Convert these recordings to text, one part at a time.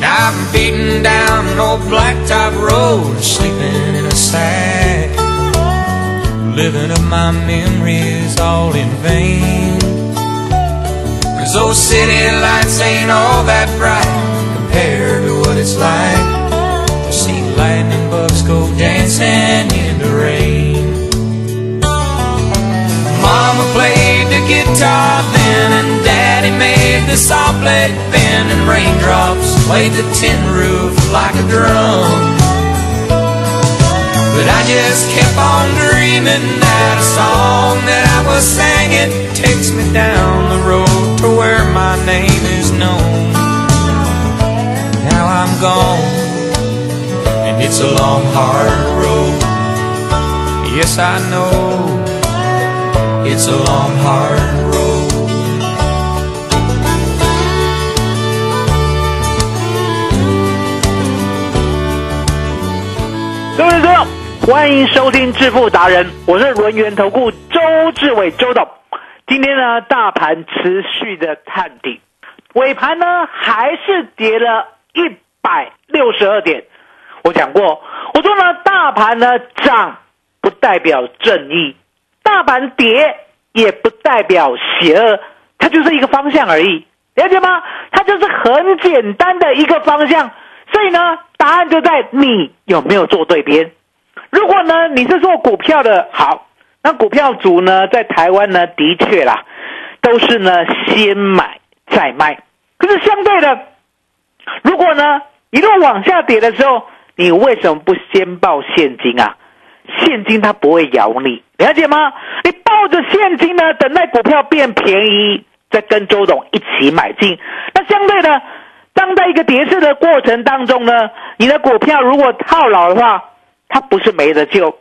I'm beating down an old blacktop road, sleeping in a sack, living up my memories all in vain. Cause those city lights ain't all that bright compared to what it's like to see lightning bugs go dancing in the rain. Mama played guitar then, and Daddy made the saw blade bend, and raindrops played the tin roof like a drum. But I just kept on dreaming that a song that I was singing takes me down the road to where my name is known. Now I'm gone, and it's a long, hard road. Yes, I know it's a hard road. 各位听众，欢迎收听致富达人，我是轮源投顾周志伟周董。今天呢，大盘持续的探底，尾盘呢还是跌了一百六十二点。我讲过，我说呢，大盘呢涨不代表正义，大盘跌也不代表邪恶，它就是一个方向而已，了解吗？它就是很简单的一个方向。所以呢，答案就在你有没有做对边。如果呢你是做股票的，好，那股票族呢在台湾呢的确啦，都是呢先买再卖。可是相对的，如果呢一路往下跌的时候，你为什么不先报现金啊？现金它不会咬你，了解吗？你抱着现金呢，等待股票变便宜，再跟周董一起买进。那相对的。当在一个跌势的过程当中呢，你的股票如果套牢的话，它不是没得救。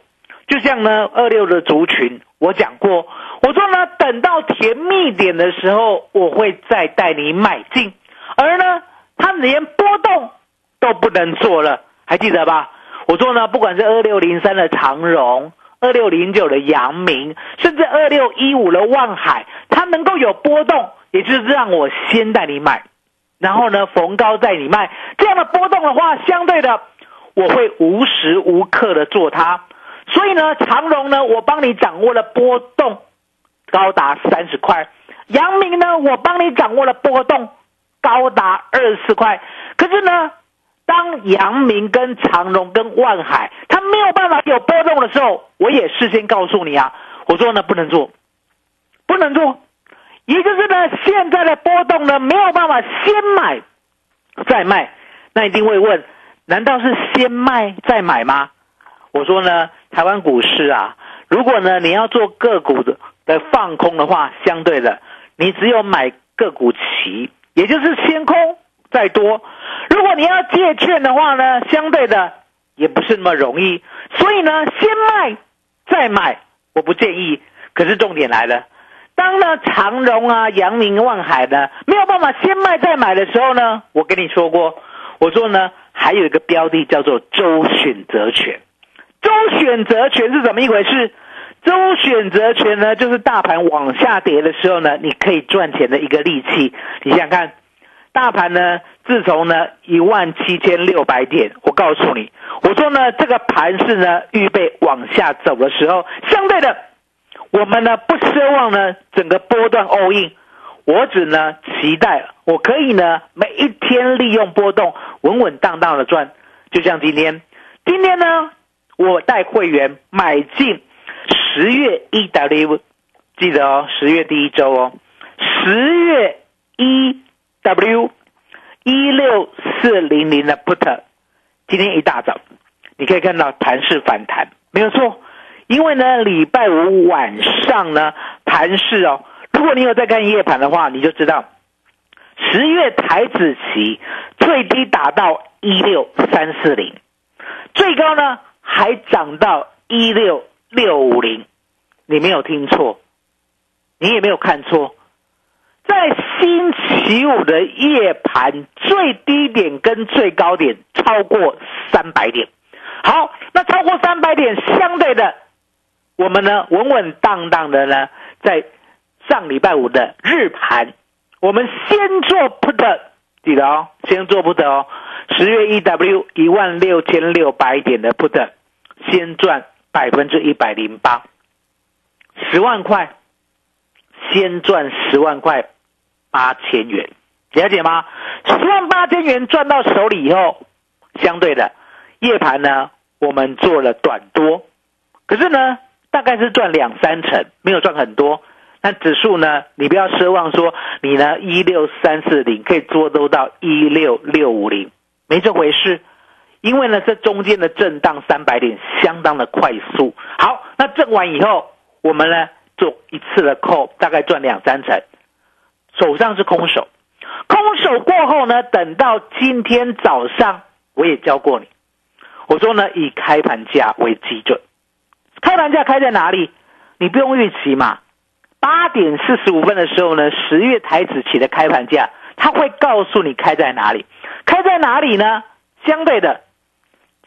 就像呢二六的族群，我讲过，我说呢等到甜蜜点的时候，我会再带你买进。而呢，它连波动都不能做了，还记得吧？我说呢，不管是二六零三的长荣、二六零九的阳明，甚至二六一五的万海，它能够有波动，也就是让我先带你买。然后呢，逢高再你卖，这样的波动的话，相对的，我会无时无刻的做它。所以呢，长荣呢，我帮你掌握了波动高达三十块；阳明呢，我帮你掌握了波动高达二十块。可是呢，当阳明跟长荣跟万海它没有办法有波动的时候，我也事先告诉你啊，我说呢不能做，不能做。也就是呢，现在的波动呢，没有办法先买再卖，那一定会问，难道是先卖再买吗？我说呢，台湾股市啊，如果呢你要做个股的的放空的话，相对的，你只有买个股期，也就是先空再多。如果你要借券的话呢，相对的也不是那么容易。所以呢，先卖再买，我不建议。可是重点来了。当呢长荣啊、阳明、万海呢没有办法先卖再买的时候呢，我跟你说过，我说呢还有一个标的叫做周选择权。周选择权是怎么一回事？周选择权呢，就是大盘往下跌的时候呢，你可以赚钱的一个利器。你想想看，大盘呢自从呢一万七千六百点，我告诉你，我说呢这个盘是呢预备往下走的时候，相对的。我们呢不奢望呢整个波段 all in，我只呢期待我可以呢每一天利用波动稳稳当当的赚，就像今天，今天呢我带会员买进十月 EW，记得哦，十月第一周哦，十月一 W 一六四零零的 put，今天一大早你可以看到盘势反弹，没有错，因为呢礼拜五晚上呢盘势哦，如果你有在看夜盘的话，你就知道十月台子期最低达到一六三四零，最高呢还涨到一六。六五零，你没有听错，你也没有看错，在星期五的夜盘最低点跟最高点超过三百点。好，那超过三百点，相对的，我们呢稳稳当当的呢，在上礼拜五的日盘，我们先做 put，记得哦，先做 put 哦，十月一 W 一万六千六百点的 put，先赚。百分之一百零八，十万块，先赚十万块八千元，了解吗？十万八千元赚到手里以后，相对的夜盘呢，我们做了短多，可是呢，大概是赚两三成，没有赚很多。那指数呢，你不要奢望说你呢一六三四零可以做都到一六六五零，没这回事。因为呢，这中间的震荡三百点相当的快速。好，那震完以后，我们呢做一次的扣大概赚两三成。手上是空手，空手过后呢，等到今天早上，我也教过你，我说呢，以开盘价为基准。开盘价开在哪里？你不用预期嘛。八点四十五分的时候呢，十月台子期的开盘价，它会告诉你开在哪里。开在哪里呢？相对的。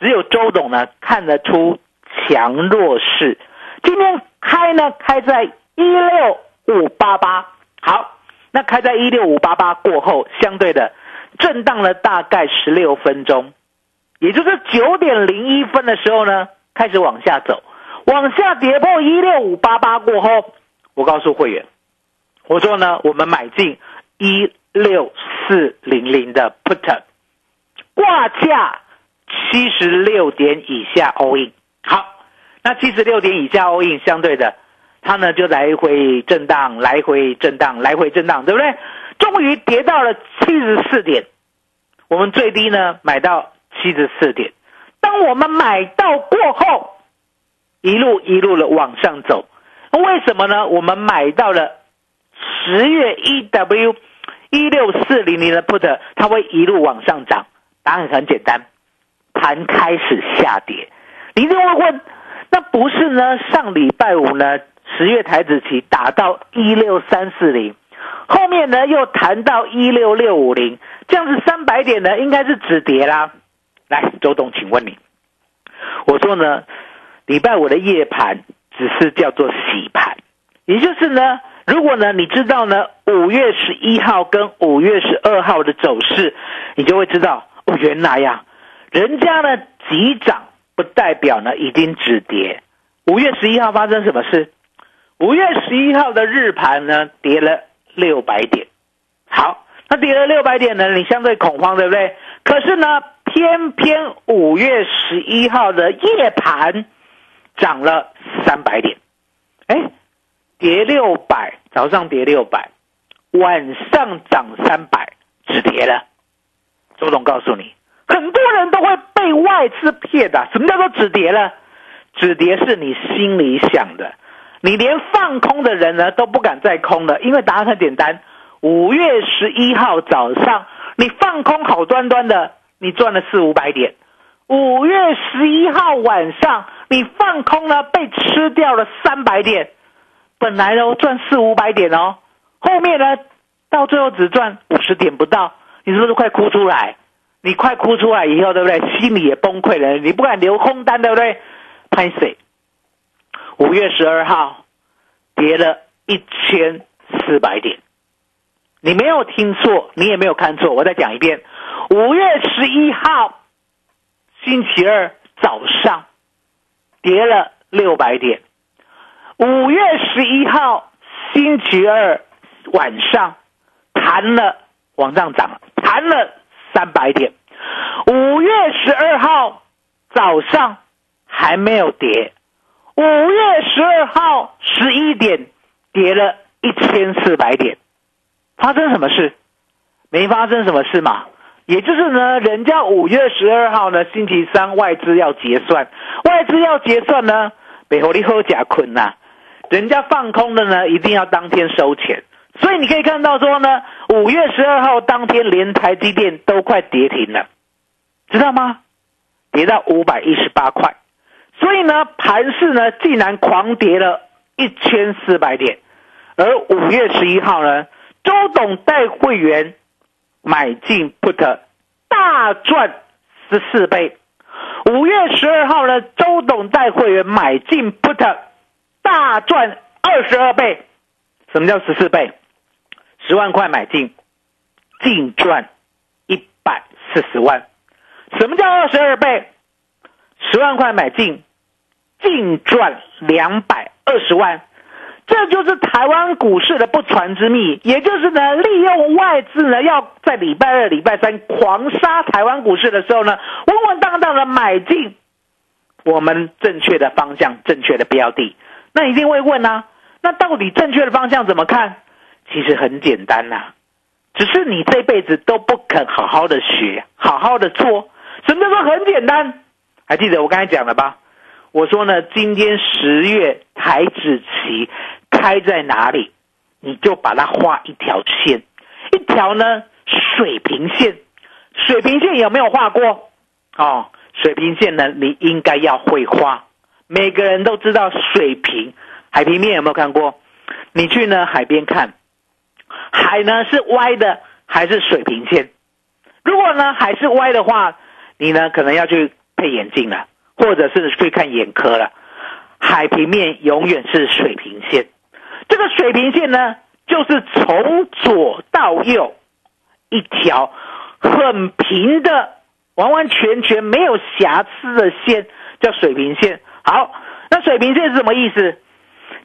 只有周董呢看得出强弱势。今天开呢开在一六五八八，好，那开在一六五八八过后，相对的震荡了大概十六分钟，也就是九点零一分的时候呢，开始往下走，往下跌破一六五八八过后，我告诉会员，我说呢，我们买进一六四零零的 put 挂价。七十六点以下 all in，好，那七十六点以下 all in 相对的，它呢就来回震荡，来回震荡，来回震荡，对不对？终于跌到了七十四点，我们最低呢买到七十四点，当我们买到过后，一路一路的往上走，为什么呢？我们买到了十月 E W 一六四零零的 put，它会一路往上涨，答案很简单。盘开始下跌，你一定会问，那不是呢？上礼拜五呢，十月台子期打到一六三四零，后面呢又谈到一六六五零，这样子三百点呢应该是止跌啦。来，周董，请问你，我说呢，礼拜五的夜盘只是叫做洗盘，也就是呢，如果呢你知道呢五月十一号跟五月十二号的走势，你就会知道哦，原来呀。人家呢急涨不代表呢已经止跌。五月十一号发生什么事？五月十一号的日盘呢跌了六百点。好，那跌了六百点呢，你相对恐慌，对不对？可是呢，偏偏五月十一号的夜盘涨了三百点。哎，跌六百，早上跌六百，晚上涨三百，止跌了。周总告诉你。很多人都会被外资骗的。什么叫做止跌呢？止跌是你心里想的，你连放空的人呢都不敢再空了，因为答案很简单。五月十一号早上，你放空好端端的，你赚了四五百点；五月十一号晚上，你放空了，被吃掉了三百点。本来呢赚四五百点哦，后面呢到最后只赚五十点不到，你是不是快哭出来？你快哭出来以后，对不对？心里也崩溃了，你不敢留空单，对不对？拍谁？五月十二号跌了一千四百点，你没有听错，你也没有看错。我再讲一遍：五月十一号星期二早上跌了六百点，五月十一号星期二晚上弹了往上涨，弹了。三百点，五月十二号早上还没有跌，五月十二号十一点跌了一千四百点，发生什么事？没发生什么事嘛。也就是呢，人家五月十二号呢，星期三外资要结算，外资要结算呢，北侯利喝甲困呐，人家放空的呢，一定要当天收钱。所以你可以看到说呢，五月十二号当天连台积电都快跌停了，知道吗？跌到五百一十八块，所以呢，盘市呢竟然狂跌了一千四百点，而五月十一号呢，周董带会员。买进 put 大赚十四倍，五月十二号呢，周董带会员买进 put 大赚二十二倍。什么叫十四倍？十万块买进，净赚一百四十万。什么叫二十二倍？十万块买进，净赚两百二十万。这就是台湾股市的不传之秘，也就是呢，利用外资呢要在礼拜二、礼拜三狂杀台湾股市的时候呢，稳稳当当的买进我们正确的方向、正确的标的。那一定会问啊，那到底正确的方向怎么看？其实很简单呐，只是你这辈子都不肯好好的学、好好的做。什么叫做很简单？还记得我刚才讲了吧？我说呢，今天十月台子期。开在哪里，你就把它画一条线，一条呢水平线，水平线有没有画过？哦，水平线呢，你应该要会画。每个人都知道水平，海平面有没有看过？你去呢海边看，海呢是歪的还是水平线？如果呢海是歪的话，你呢可能要去配眼镜了，或者是去看眼科了。海平面永远是水平线。这个水平线呢，就是从左到右一条很平的、完完全全没有瑕疵的线，叫水平线。好，那水平线是什么意思？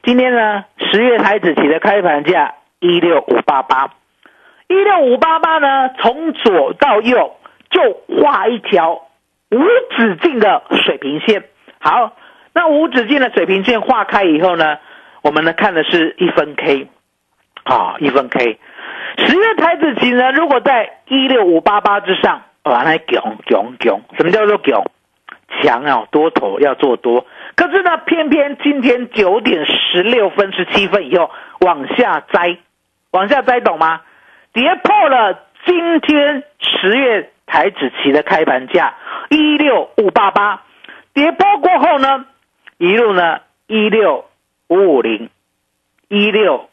今天呢，十月台子期的开盘价一六五八八，一六五八八呢，从左到右就画一条无止境的水平线。好，那无止境的水平线画开以后呢？我们呢看的是一分 K，啊，一分 K，十月台子期呢，如果在一六五八八之上，啊，那囧囧囧，什么叫做囧？强啊，多头要做多，可是呢，偏偏今天九点十六分十七分以后往下摘，往下摘，懂吗？跌破了今天十月台子期的开盘价一六五八八，跌破过后呢，一路呢一六。五五零，一六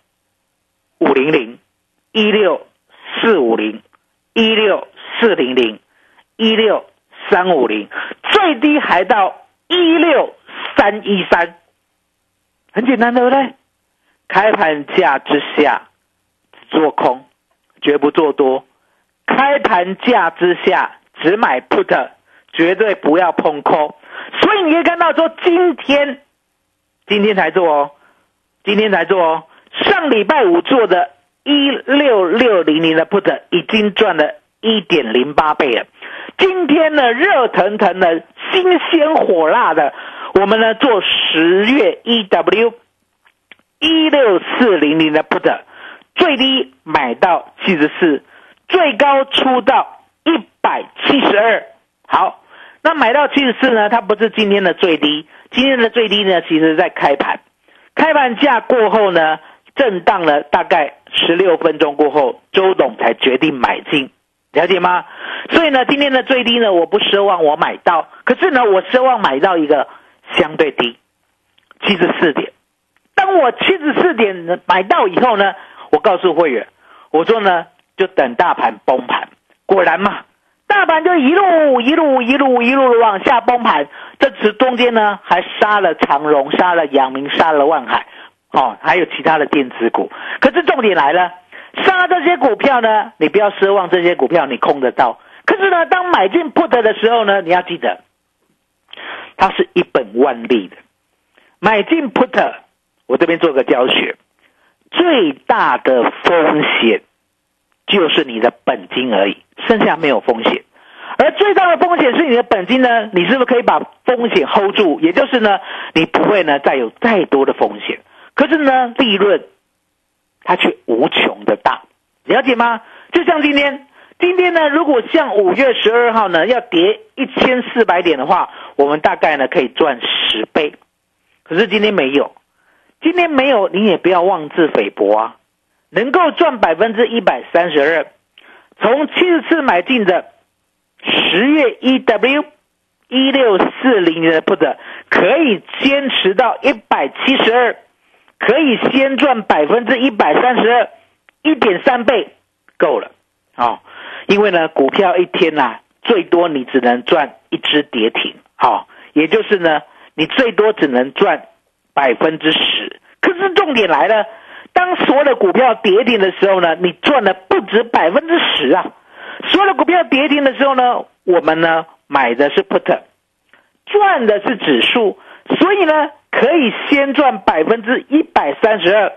五零零，一六四五零，一六四零零，一六三五零，最低还到一六三一三，很简单，对不对？开盘价之下做空，绝不做多；开盘价之下只买 put，绝对不要碰空。所以你可以看到，说今天。今天才做哦，今天才做哦。上礼拜五做的一六六零零的 put 已经赚了一点零八倍了。今天呢，热腾腾的、新鲜火辣的，我们呢做十月一 w 一六四零零的 put，最低买到七十四，最高出到一百七十二。好，那买到七十四呢？它不是今天的最低。今天的最低呢，其实在开盘，开盘价过后呢，震荡了大概十六分钟过后，周董才决定买进，了解吗？所以呢，今天的最低呢，我不奢望我买到，可是呢，我奢望买到一个相对低，七十四点。当我七十四点买到以后呢，我告诉会员，我说呢，就等大盘崩盘。果然嘛。大盘就一路一路一路一路的往下崩盘，这次中间呢还杀了长荣，杀了阳明，杀了万海，哦，还有其他的电子股。可是重点来了，杀这些股票呢，你不要奢望这些股票你空得到。可是呢，当买进 put 的时候呢，你要记得，它是一本万利的。买进 put，我这边做个教学，最大的风险就是你的本金而已。剩下没有风险，而最大的风险是你的本金呢，你是不是可以把风险 hold 住？也就是呢，你不会呢再有再多的风险。可是呢，利润它却无穷的大，了解吗？就像今天，今天呢，如果像五月十二号呢要跌一千四百点的话，我们大概呢可以赚十倍。可是今天没有，今天没有，你也不要妄自菲薄啊！能够赚百分之一百三十二，从七十次买进的十月 EW 一六四零的 put 可以坚持到一百七十二，可以先赚百分之一百三十二，一点三倍够了啊！因为呢，股票一天呐、最多你只能赚一只跌停，好，也就是呢，你最多只能赚百分之十。可是重点来了，当所有的股票跌停的时候呢，你赚的不止百分之十啊！所有的股票跌停的时候呢，我们呢买的是 put，赚的是指数，所以呢可以先赚百分之一百三十二，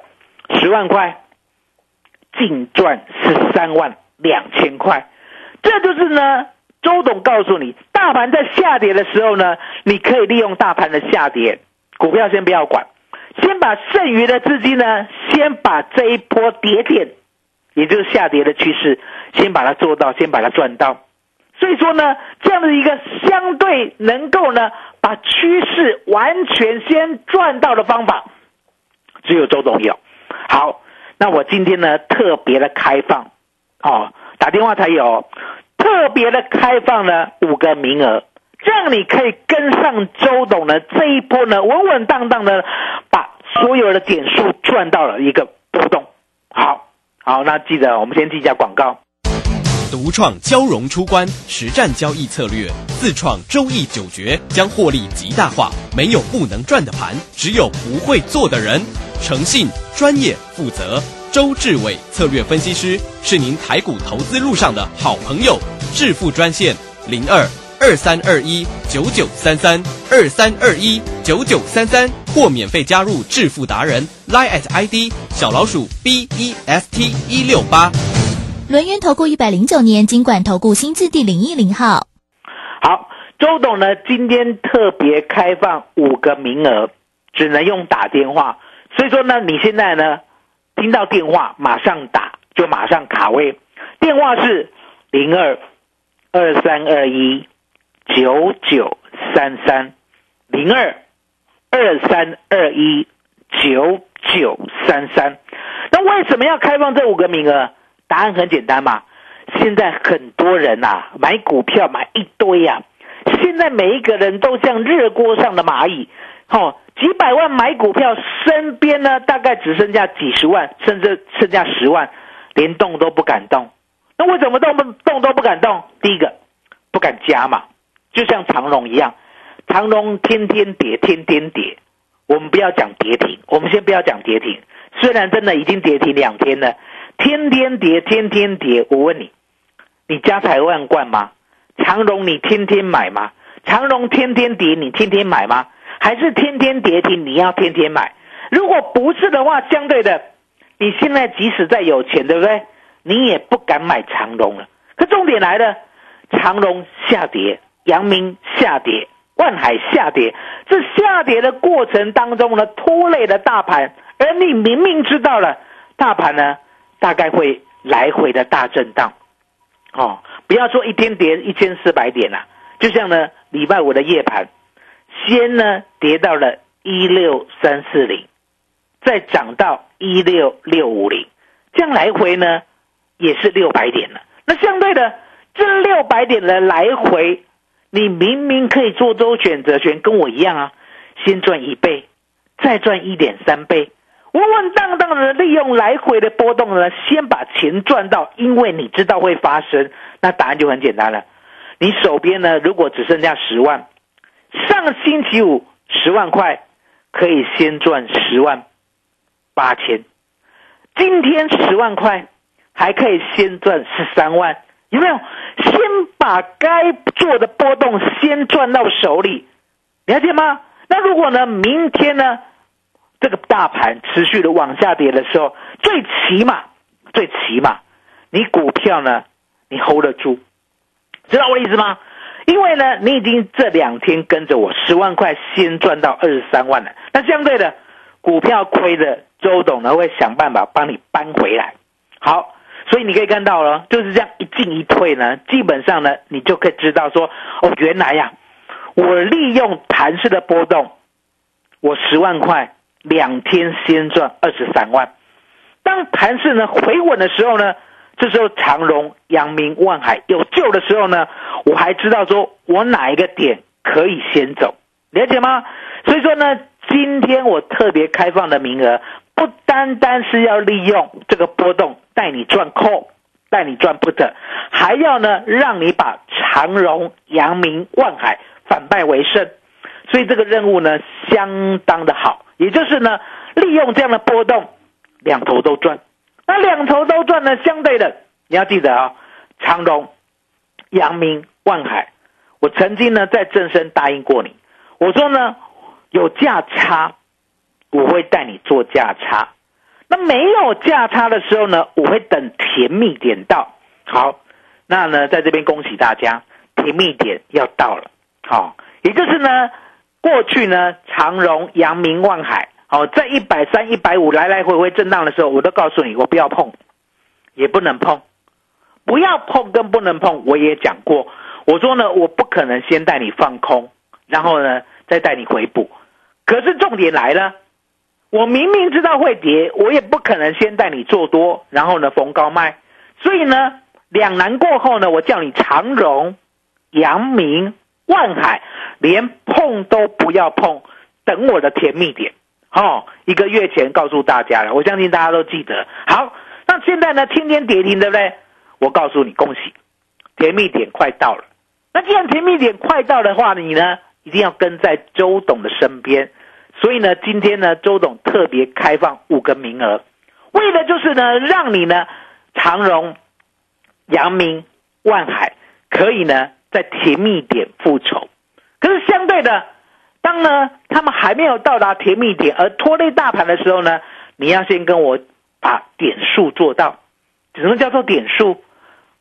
十万块，净赚十三万两千块。这就是呢，周董告诉你，大盘在下跌的时候呢，你可以利用大盘的下跌，股票先不要管，先把剩余的资金呢，先把这一波跌点，也就是下跌的趋势，先把它做到，先把它赚到。所以说呢，这样的一个相对能够呢，把趋势完全先赚到的方法，只有周董有。好，那我今天呢特别的开放，哦，打电话才有，特别的开放呢五个名额，这样你可以跟上周董呢这一波呢稳稳当当的把所有的点数赚到了一个波动。好，好，那记得我们先记一下广告。独创交融出关实战交易策略，自创周易九诀，将获利极大化。没有不能赚的盘，只有不会做的人。诚信、专业、负责，周志伟策略分析师是您台股投资路上的好朋友。致富专线零二二三二一九九三三二三二一九九三三，或免费加入致富达人 Line at ID 小老鼠 B E S T 一六八。轮源投顾一百零九年金管投顾新字第零一零号。好，周董呢今天特别开放五个名额，只能用打电话。所以说呢，你现在呢听到电话马上打，就马上卡位。电话是零二二三二一九九三三零二二三二一九九三三。那为什么要开放这五个名额？答案很简单嘛，现在很多人呐、啊、买股票买一堆呀、啊，现在每一个人都像热锅上的蚂蚁，哦，几百万买股票，身边呢大概只剩下几十万，甚至剩下十万，连动都不敢动。那为什么动不动都不敢动？第一个不敢加嘛，就像长隆一样，长隆天天跌，天天跌。我们不要讲跌停，我们先不要讲跌停，虽然真的已经跌停两天了。天天跌，天天跌。我问你，你家财万贯吗？长荣你天天买吗？长荣天天跌，你天天买吗？还是天天跌停，你要天天买？如果不是的话，相对的，你现在即使再有钱，对不对？你也不敢买长荣了。可重点来了，长荣下跌，阳明下跌，万海下跌，这下跌的过程当中呢，拖累了大盘，而你明明知道了，大盘呢？大概会来回的大震荡，哦，不要说一天跌一千四百点啦、就像呢礼拜五的夜盘，先呢跌到了一六三四零，再涨到一六六五零，这样来回呢也是六百点了。那相对的这六百点的来回，你明明可以做周选择权，跟我一样啊，先赚一倍，再赚一点三倍。稳稳当当的利用来回的波动呢，先把钱赚到，因为你知道会发生，那答案就很简单了。你手边呢，如果只剩下十万，上星期五十万块可以先赚十万八千，今天十万块还可以先赚十三万，有没有？先把该做的波动先赚到手里，了解吗？那如果呢，明天呢？这个大盘持续的往下跌的时候，最起码，最起码，你股票呢，你 hold 得住，知道我的意思吗？因为呢，你已经这两天跟着我十万块，先赚到二十三万了。那相对的，股票亏的周董呢会想办法帮你搬回来。好，所以你可以看到了，就是这样一进一退呢，基本上呢，你就可以知道说，哦，原来呀，我利用盘势的波动，我十万块两天先赚二十三万。当盘势呢回稳的时候呢？这时候长荣、阳明、万海有救的时候呢，我还知道说我哪一个点可以先走，了解吗？所以说呢，今天我特别开放的名额，不单单是要利用这个波动带你赚 call，带你赚 put，还要呢让你把长荣、阳明、万海反败为胜。所以这个任务呢相当的好，也就是呢利用这样的波动，两头都赚。那两头都赚呢，相对的，你要记得啊，长荣、阳明、万海，我曾经呢在正身答应过你，我说呢有价差，我会带你做价差；那没有价差的时候呢，我会等甜蜜点到。好，那呢在这边恭喜大家，甜蜜点要到了。好，也就是呢过去呢长荣、阳明、万海。好，在一百三、一百五来来回回震荡的时候，我都告诉你，我不要碰，也不能碰，不要碰跟不能碰，我也讲过。我说呢，我不可能先带你放空，然后呢再带你回补。可是重点来了，我明明知道会跌，我也不可能先带你做多，然后呢逢高卖。所以呢，两难过后呢，我叫你长荣、阳明、万海，连碰都不要碰，等我的甜蜜点。哦，一个月前告诉大家了，我相信大家都记得。好，那现在呢，天天跌停，对不对？我告诉你，恭喜，甜蜜点快到了。那既然甜蜜点快到的话，你呢一定要跟在周董的身边。所以呢，今天呢，周董特别开放五个名额，为的就是呢，让你呢，长荣、阳明、万海可以呢，在甜蜜点复仇。可是相对的。当呢，他们还没有到达甜蜜点而拖累大盘的时候呢，你要先跟我把点数做到。什么叫做点数？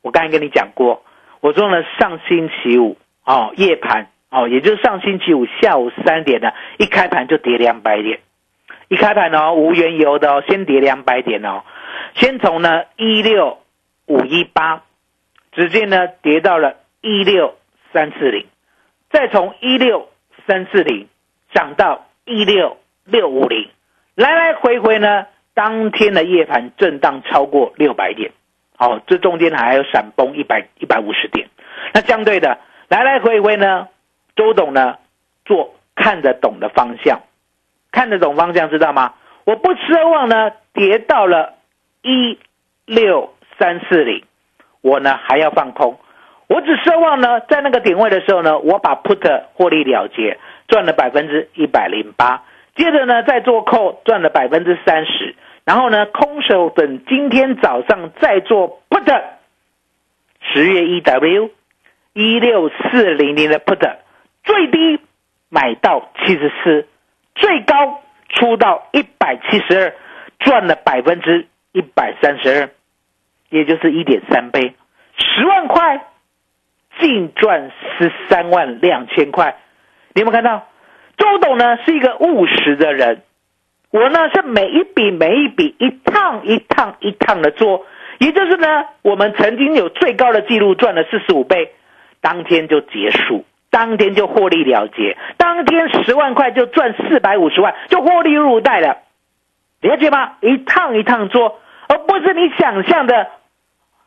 我刚才跟你讲过，我做了，上星期五哦，夜盘哦，也就是上星期五下午三点呢，一开盘就跌两百点，一开盘哦，无缘由的哦，先跌两百点哦，先从呢一六五一八，直接呢跌到了一六三四零，再从一六。三四零涨到一六六五零，来来回回呢，当天的夜盘震荡超过六百点，哦，这中间还有闪崩一百一百五十点。那相对的，来来回回呢，周董呢做看得懂的方向，看得懂方向知道吗？我不奢望呢跌到了一六三四零，我呢还要放空。我只奢望呢，在那个点位的时候呢，我把 put 获利了结，赚了百分之一百零八。接着呢，再做 call 赚了百分之三十。然后呢，空手等今天早上再做 put。十月一 W 一六四零零的 put 最低买到七十四，最高出到一百七十二，赚了百分之一百三十二，也就是一点三倍，十万块。净赚十三万两千块，你有没有看到？周董呢是一个务实的人，我呢是每一笔每一笔一趟一趟一趟的做，也就是呢，我们曾经有最高的记录赚了四十五倍，当天就结束，当天就获利了结，当天十万块就赚四百五十万，就获利入袋了，了解吗？一趟一趟做，而不是你想象的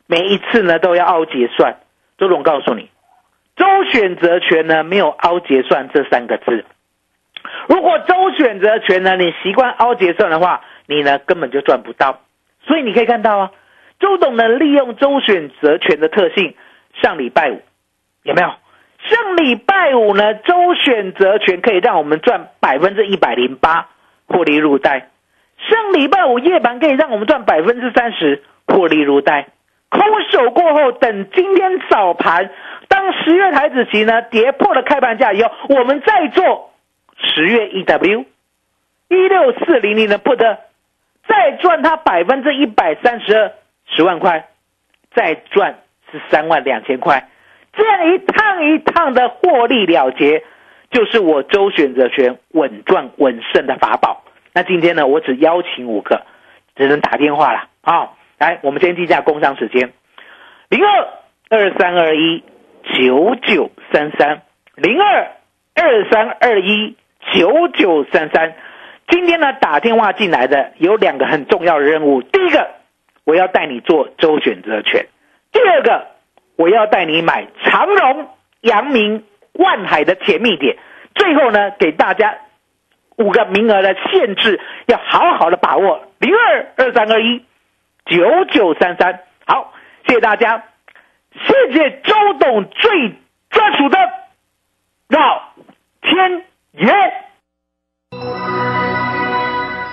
每一次呢都要凹结算。周总告诉你，周选择权呢没有凹结算这三个字。如果周选择权呢你习惯凹结算的话，你呢根本就赚不到。所以你可以看到啊，周董呢利用周选择权的特性，上礼拜五有没有？上礼拜五呢周选择权可以让我们赚百分之一百零八获利入袋。上礼拜五夜盘可以让我们赚百分之三十获利入袋。空手过后，等今天早盘，当十月台子期呢跌破了开盘价以后，我们再做十月 EW，一六四零零的 put，再赚它百分之一百三十二十万块，再赚十三万两千块，这样一趟一趟的获利了结，就是我周选择权稳赚稳胜的法宝。那今天呢，我只邀请五个，只能打电话了啊！来，我们先记下工商时间：零二二三二一九九三三零二二三二一九九三三。今天呢，打电话进来的有两个很重要的任务。第一个，我要带你做周选择权；第二个，我要带你买长荣、阳明、万海的甜蜜点。最后呢，给大家五个名额的限制，要好好的把握。零二二三二一九九三三。好，谢谢大家，谢谢周董最专属的老天爷。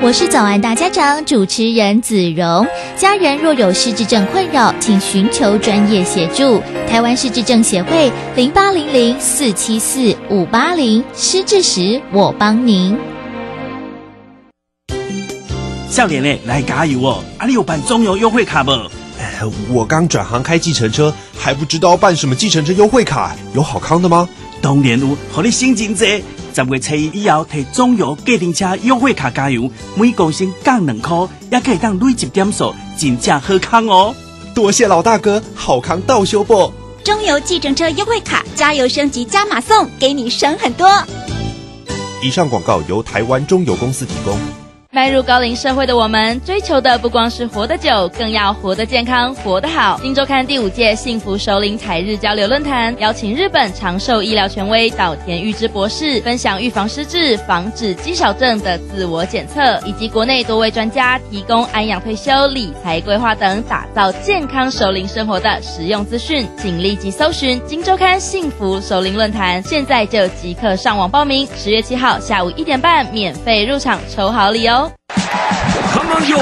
我是早安大家长主持人子荣，家人若有失智症困扰，请寻求专业协助。台湾失智症协会零八零零四七四五八零，失智时我帮您。笑脸嘞，来加油哦！啊，你有办中油优惠卡不？我刚转行开计程车，还不知道办什么计程车优惠卡，有好康的吗？当然有，和你心情济。十月初一以后，摕中油计程车优惠卡加油，每公升降两块，也可以当累积点数，真正好康哦！多谢老大哥，好康到修不？中油计程车优惠卡，加油升级加码送，给你省很多。以上广告由台湾中油公司提供。迈入高龄社会的我们，追求的不光是活得久，更要活得健康、活得好。金周刊第五届幸福首领才日交流论坛，邀请日本长寿医疗权威岛田裕之博士，分享预防失智、防止肌少症的自我检测，以及国内多位专家提供安养退休、理财规划等，打造健康首领生活的实用资讯。请立即搜寻金周刊幸福首领论坛，现在就即刻上网报名。十月七号下午一点半，免费入场抽好礼哦！Come on 哟！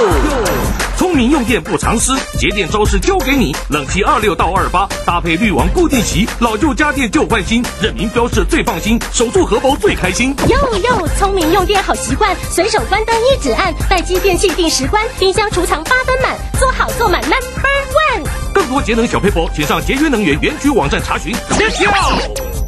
聪明用电不藏私，节电招式交给你。冷气二六到二八，搭配滤网固定器，老旧家电就换新，认明标示最放心，手术荷包最开心。哟哟，聪明用电好习惯，随手关灯一指按，待机电器定时关，冰箱储藏八分满，做好做满 Number One。更多节能小配博，请上节约能源园区网站查询。Let's go！